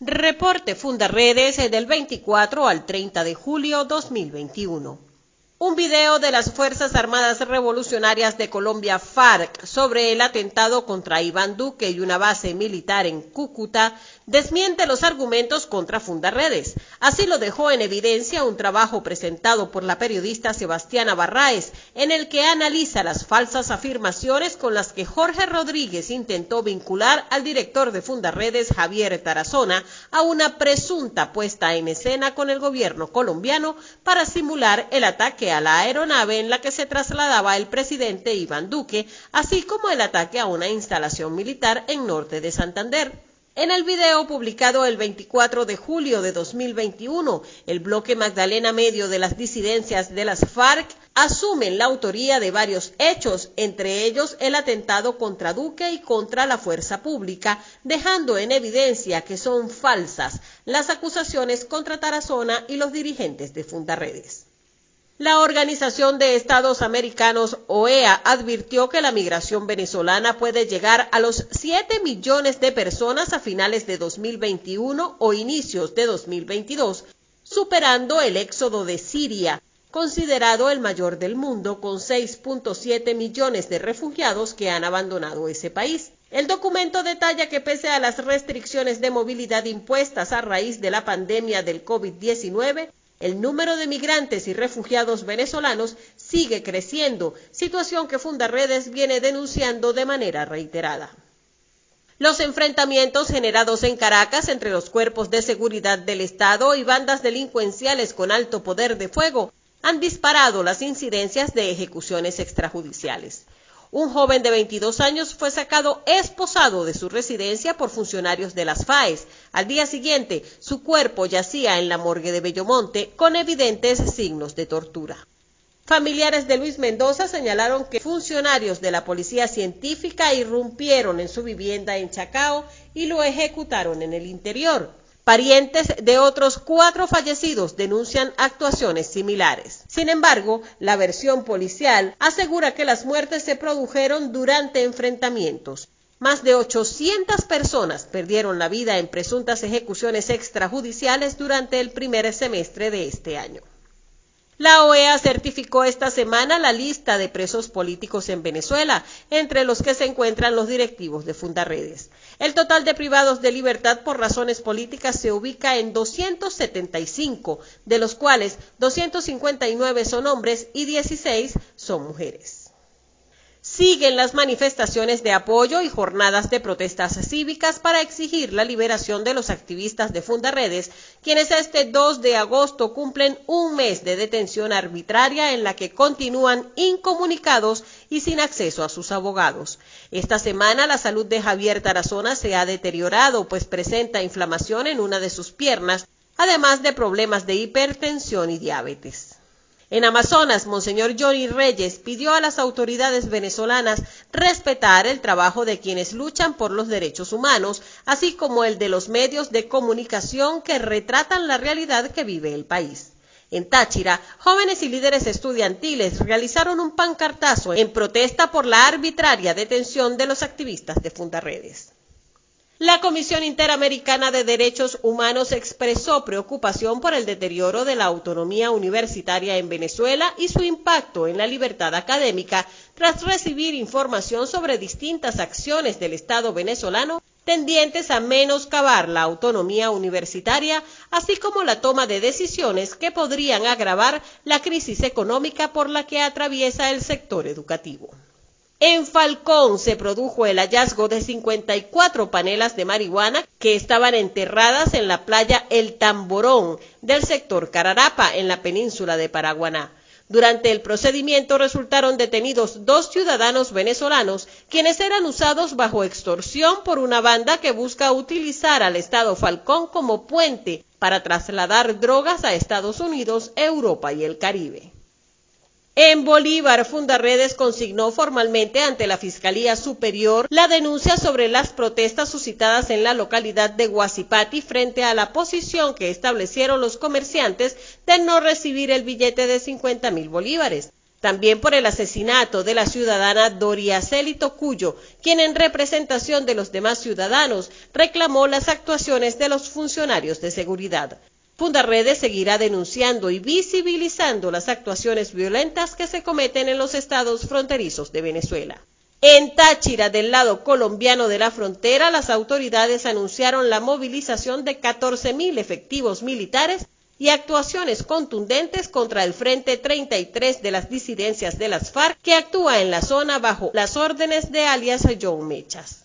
Reporte Fundaredes del 24 al 30 de julio 2021. Un video de las Fuerzas Armadas Revolucionarias de Colombia FARC sobre el atentado contra Iván Duque y una base militar en Cúcuta desmiente los argumentos contra Fundarredes. Así lo dejó en evidencia un trabajo presentado por la periodista Sebastiana Barraez, en el que analiza las falsas afirmaciones con las que Jorge Rodríguez intentó vincular al director de Fundarredes, Javier Tarazona, a una presunta puesta en escena con el gobierno colombiano para simular el ataque a la aeronave en la que se trasladaba el presidente Iván Duque, así como el ataque a una instalación militar en norte de Santander. En el video publicado el 24 de julio de 2021, el bloque Magdalena Medio de las disidencias de las FARC asumen la autoría de varios hechos, entre ellos el atentado contra Duque y contra la fuerza pública, dejando en evidencia que son falsas las acusaciones contra Tarazona y los dirigentes de Fundaredes. La Organización de Estados Americanos, OEA, advirtió que la migración venezolana puede llegar a los 7 millones de personas a finales de 2021 o inicios de 2022, superando el éxodo de Siria, considerado el mayor del mundo, con 6.7 millones de refugiados que han abandonado ese país. El documento detalla que pese a las restricciones de movilidad impuestas a raíz de la pandemia del COVID-19, el número de migrantes y refugiados venezolanos sigue creciendo, situación que Fundaredes viene denunciando de manera reiterada. Los enfrentamientos generados en Caracas entre los cuerpos de seguridad del Estado y bandas delincuenciales con alto poder de fuego han disparado las incidencias de ejecuciones extrajudiciales. Un joven de 22 años fue sacado esposado de su residencia por funcionarios de las FAES. Al día siguiente, su cuerpo yacía en la morgue de Bellomonte con evidentes signos de tortura. Familiares de Luis Mendoza señalaron que funcionarios de la policía científica irrumpieron en su vivienda en Chacao y lo ejecutaron en el interior. Parientes de otros cuatro fallecidos denuncian actuaciones similares. Sin embargo, la versión policial asegura que las muertes se produjeron durante enfrentamientos. Más de 800 personas perdieron la vida en presuntas ejecuciones extrajudiciales durante el primer semestre de este año. La OEA certificó esta semana la lista de presos políticos en Venezuela, entre los que se encuentran los directivos de Fundaredes. El total de privados de libertad por razones políticas se ubica en 275, de los cuales 259 son hombres y 16 son mujeres. Siguen las manifestaciones de apoyo y jornadas de protestas cívicas para exigir la liberación de los activistas de Fundaredes, quienes este 2 de agosto cumplen un mes de detención arbitraria en la que continúan incomunicados y sin acceso a sus abogados. Esta semana la salud de Javier Tarazona se ha deteriorado, pues presenta inflamación en una de sus piernas, además de problemas de hipertensión y diabetes. En Amazonas, Monseñor Johnny Reyes pidió a las autoridades venezolanas respetar el trabajo de quienes luchan por los derechos humanos, así como el de los medios de comunicación que retratan la realidad que vive el país. En Táchira, jóvenes y líderes estudiantiles realizaron un pancartazo en protesta por la arbitraria detención de los activistas de Fundaredes. La Comisión Interamericana de Derechos Humanos expresó preocupación por el deterioro de la autonomía universitaria en Venezuela y su impacto en la libertad académica tras recibir información sobre distintas acciones del Estado venezolano tendientes a menoscabar la autonomía universitaria, así como la toma de decisiones que podrían agravar la crisis económica por la que atraviesa el sector educativo. En Falcón se produjo el hallazgo de 54 panelas de marihuana que estaban enterradas en la playa El Tamborón del sector Cararapa, en la península de Paraguaná. Durante el procedimiento resultaron detenidos dos ciudadanos venezolanos, quienes eran usados bajo extorsión por una banda que busca utilizar al Estado Falcón como puente para trasladar drogas a Estados Unidos, Europa y el Caribe. En Bolívar, Fundaredes consignó formalmente ante la Fiscalía Superior la denuncia sobre las protestas suscitadas en la localidad de Guasipati frente a la posición que establecieron los comerciantes de no recibir el billete de 50 mil bolívares. También por el asesinato de la ciudadana Doria Celito Cuyo, quien en representación de los demás ciudadanos reclamó las actuaciones de los funcionarios de seguridad. Fundarredes seguirá denunciando y visibilizando las actuaciones violentas que se cometen en los estados fronterizos de Venezuela. En Táchira, del lado colombiano de la frontera, las autoridades anunciaron la movilización de 14.000 efectivos militares y actuaciones contundentes contra el Frente 33 de las disidencias de las FARC que actúa en la zona bajo las órdenes de alias John Mechas.